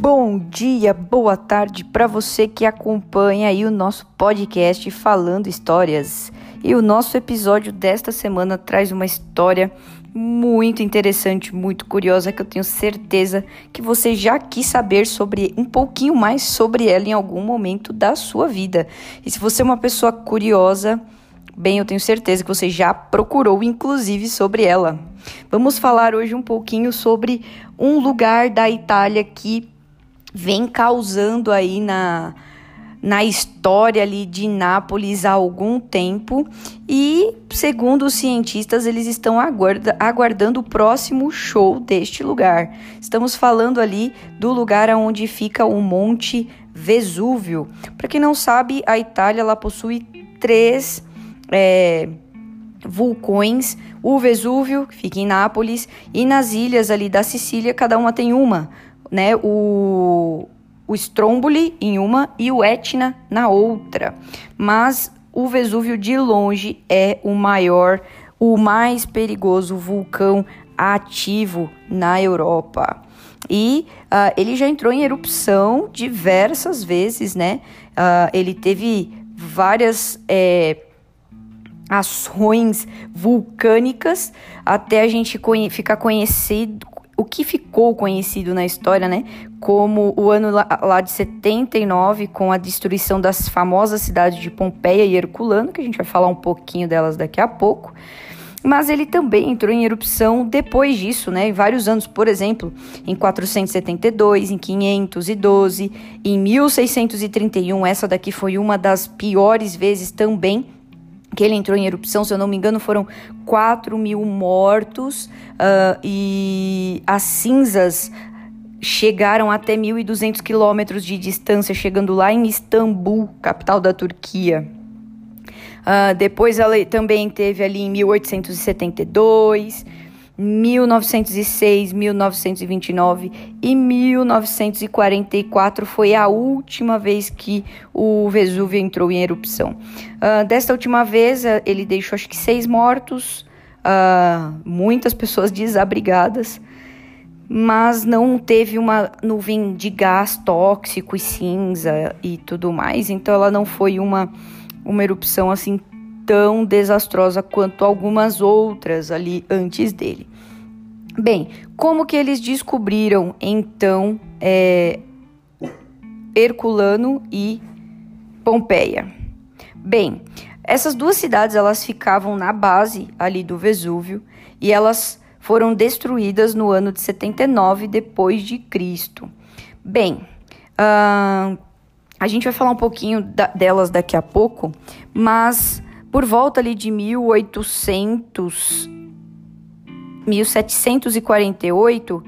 Bom dia, boa tarde para você que acompanha aí o nosso podcast Falando Histórias. E o nosso episódio desta semana traz uma história muito interessante, muito curiosa, que eu tenho certeza que você já quis saber sobre um pouquinho mais sobre ela em algum momento da sua vida. E se você é uma pessoa curiosa, bem, eu tenho certeza que você já procurou inclusive sobre ela. Vamos falar hoje um pouquinho sobre um lugar da Itália que vem causando aí na, na história ali de Nápoles há algum tempo e, segundo os cientistas, eles estão aguarda, aguardando o próximo show deste lugar. Estamos falando ali do lugar onde fica o Monte Vesúvio. Para quem não sabe, a Itália ela possui três é, vulcões, o Vesúvio, que fica em Nápoles, e nas ilhas ali da Sicília, cada uma tem uma né, o, o Stromboli em uma e o Etna na outra. Mas o Vesúvio de longe é o maior, o mais perigoso vulcão ativo na Europa. E uh, ele já entrou em erupção diversas vezes, né? Uh, ele teve várias é, ações vulcânicas até a gente conhe ficar conhecido, o que ficou conhecido na história, né, como o ano lá, de 79, com a destruição das famosas cidades de Pompeia e Herculano, que a gente vai falar um pouquinho delas daqui a pouco. Mas ele também entrou em erupção depois disso, né, em vários anos, por exemplo, em 472, em 512, em 1631, essa daqui foi uma das piores vezes também que ele entrou em erupção, se eu não me engano, foram 4 mil mortos uh, e as cinzas chegaram até 1.200 quilômetros de distância, chegando lá em Istambul, capital da Turquia. Uh, depois ela também teve ali em 1872, 1906, 1929 e 1944 foi a última vez que o Vesúvio entrou em erupção. Uh, desta última vez, uh, ele deixou acho que seis mortos, uh, muitas pessoas desabrigadas, mas não teve uma nuvem de gás tóxico e cinza e tudo mais, então ela não foi uma, uma erupção assim tão desastrosa quanto algumas outras ali antes dele. Bem, como que eles descobriram então é, Herculano e Pompeia? Bem, essas duas cidades elas ficavam na base ali do Vesúvio e elas foram destruídas no ano de 79 depois de Cristo. Bem, uh, a gente vai falar um pouquinho da, delas daqui a pouco, mas por volta ali de 1800, 1748, uh,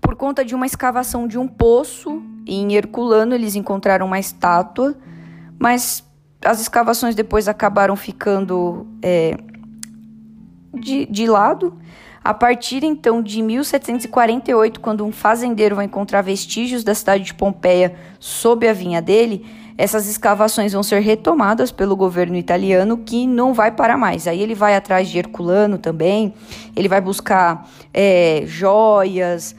por conta de uma escavação de um poço em Herculano, eles encontraram uma estátua, mas as escavações depois acabaram ficando é, de, de lado. A partir então de 1748, quando um fazendeiro vai encontrar vestígios da cidade de Pompeia sob a vinha dele, essas escavações vão ser retomadas pelo governo italiano, que não vai parar mais. Aí ele vai atrás de Herculano também, ele vai buscar é, joias,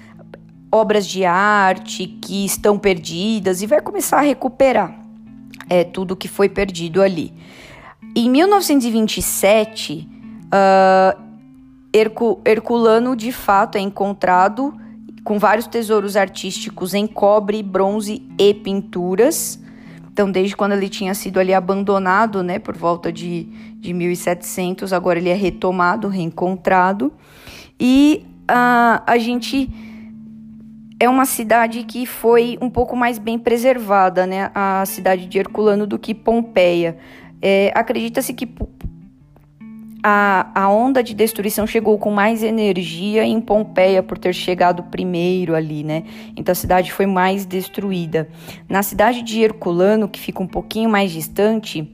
obras de arte que estão perdidas e vai começar a recuperar é, tudo que foi perdido ali. Em 1927, uh, Hercu Herculano de fato é encontrado com vários tesouros artísticos em cobre, bronze e pinturas. Então, desde quando ele tinha sido ali abandonado, né, por volta de, de 1700, agora ele é retomado, reencontrado. E uh, a gente é uma cidade que foi um pouco mais bem preservada, né, a cidade de Herculano do que Pompeia. É, Acredita-se que a, a onda de destruição chegou com mais energia em Pompeia por ter chegado primeiro ali, né? Então a cidade foi mais destruída. Na cidade de Herculano, que fica um pouquinho mais distante,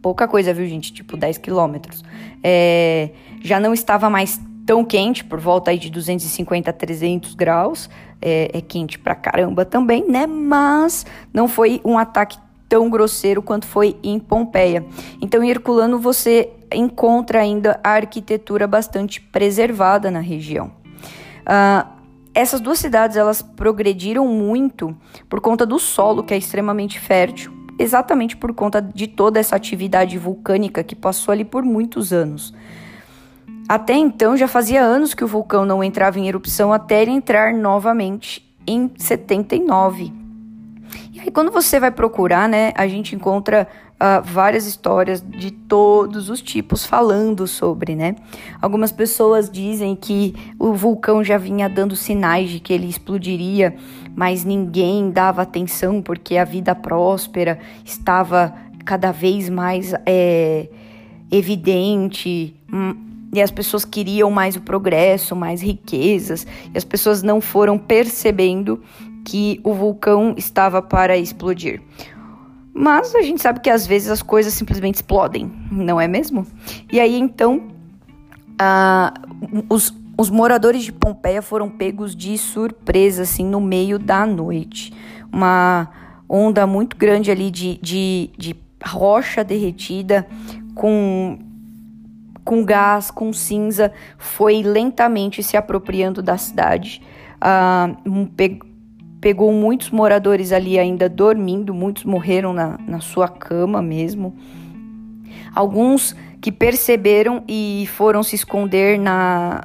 pouca coisa, viu, gente? Tipo 10 quilômetros. É, já não estava mais tão quente, por volta aí de 250 a 300 graus. É, é quente pra caramba também, né? Mas não foi um ataque tão grosseiro quanto foi em Pompeia. Então, em Herculano você encontra ainda a arquitetura bastante preservada na região. Uh, essas duas cidades elas progrediram muito por conta do solo que é extremamente fértil, exatamente por conta de toda essa atividade vulcânica que passou ali por muitos anos. Até então já fazia anos que o vulcão não entrava em erupção até ele entrar novamente em 79. E aí quando você vai procurar, né, a gente encontra uh, várias histórias de todos os tipos falando sobre, né? Algumas pessoas dizem que o vulcão já vinha dando sinais de que ele explodiria, mas ninguém dava atenção porque a vida próspera estava cada vez mais é, evidente. Hum, e as pessoas queriam mais o progresso, mais riquezas, e as pessoas não foram percebendo que o vulcão estava para explodir. Mas a gente sabe que às vezes as coisas simplesmente explodem, não é mesmo? E aí então, uh, os, os moradores de Pompeia foram pegos de surpresa, assim, no meio da noite. Uma onda muito grande ali de, de, de rocha derretida com, com gás, com cinza, foi lentamente se apropriando da cidade. Uh, pegou muitos moradores ali ainda dormindo, muitos morreram na, na sua cama mesmo. Alguns que perceberam e foram se esconder na,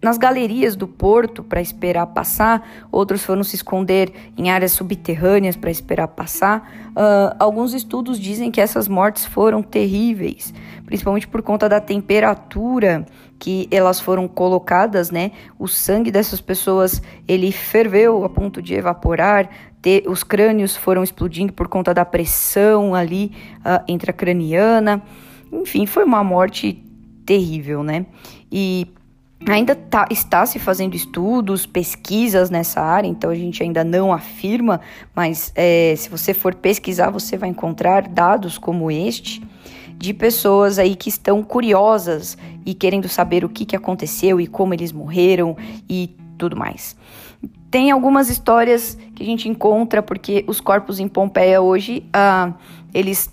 nas galerias do porto para esperar passar, outros foram se esconder em áreas subterrâneas para esperar passar. Uh, alguns estudos dizem que essas mortes foram terríveis, principalmente por conta da temperatura que elas foram colocadas, né? O sangue dessas pessoas ele ferveu a ponto de evaporar, ter, os crânios foram explodindo por conta da pressão ali uh, intracraniana. Enfim, foi uma morte terrível, né? E ainda tá, está se fazendo estudos, pesquisas nessa área, então a gente ainda não afirma, mas é, se você for pesquisar, você vai encontrar dados como este de pessoas aí que estão curiosas e querendo saber o que, que aconteceu e como eles morreram e tudo mais. Tem algumas histórias que a gente encontra porque os corpos em Pompeia hoje, ah, eles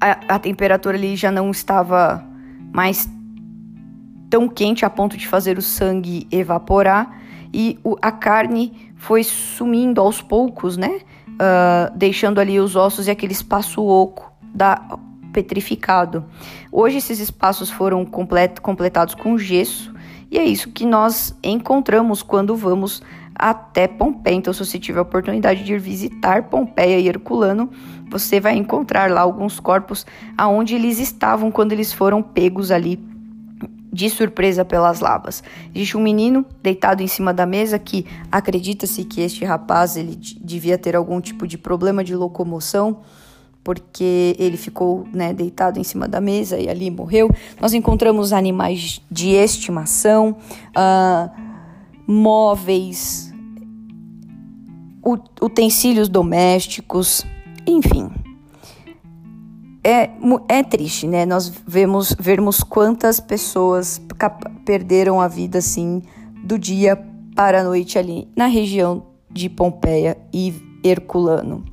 a, a temperatura ali já não estava mais tão quente a ponto de fazer o sangue evaporar e o, a carne foi sumindo aos poucos, né? Uh, deixando ali os ossos e aquele espaço oco da petrificado. Hoje esses espaços foram complet completados com gesso e é isso que nós encontramos quando vamos até Pompeia. Então, se você tiver a oportunidade de ir visitar Pompeia e Herculano, você vai encontrar lá alguns corpos aonde eles estavam quando eles foram pegos ali de surpresa pelas lavas. Existe um menino deitado em cima da mesa que acredita-se que este rapaz ele devia ter algum tipo de problema de locomoção porque ele ficou né, deitado em cima da mesa e ali morreu. Nós encontramos animais de estimação, uh, móveis, utensílios domésticos, enfim. É, é triste, né? Nós vemos vermos quantas pessoas perderam a vida assim do dia para a noite ali na região de Pompeia e Herculano.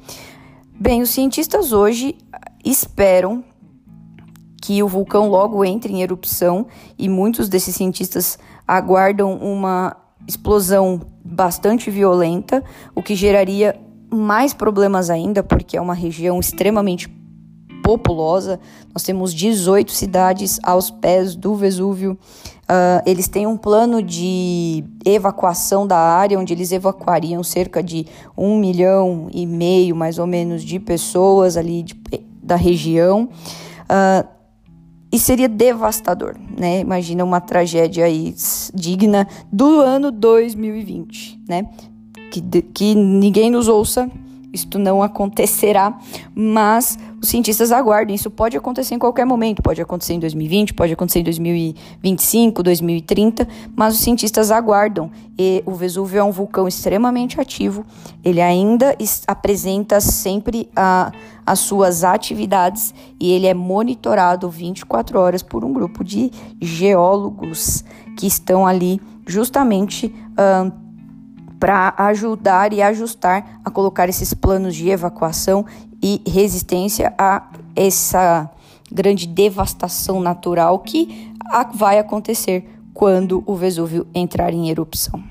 Bem, os cientistas hoje esperam que o vulcão logo entre em erupção e muitos desses cientistas aguardam uma explosão bastante violenta, o que geraria mais problemas ainda, porque é uma região extremamente populosa. Nós temos 18 cidades aos pés do Vesúvio. Uh, eles têm um plano de evacuação da área, onde eles evacuariam cerca de um milhão e meio, mais ou menos, de pessoas ali de, da região. Uh, e seria devastador, né? Imagina uma tragédia aí digna do ano 2020, né? Que, que ninguém nos ouça isto não acontecerá, mas os cientistas aguardam. Isso pode acontecer em qualquer momento, pode acontecer em 2020, pode acontecer em 2025, 2030, mas os cientistas aguardam. E o Vesúvio é um vulcão extremamente ativo, ele ainda apresenta sempre a, as suas atividades e ele é monitorado 24 horas por um grupo de geólogos que estão ali justamente. Uh, para ajudar e ajustar a colocar esses planos de evacuação e resistência a essa grande devastação natural que vai acontecer quando o Vesúvio entrar em erupção.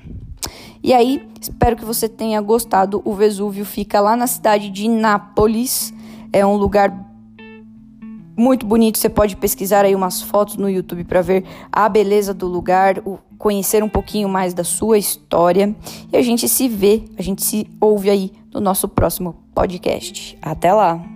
E aí, espero que você tenha gostado. O Vesúvio fica lá na cidade de Nápoles. É um lugar muito bonito. Você pode pesquisar aí umas fotos no YouTube para ver a beleza do lugar, conhecer um pouquinho mais da sua história. E a gente se vê, a gente se ouve aí no nosso próximo podcast. Até lá!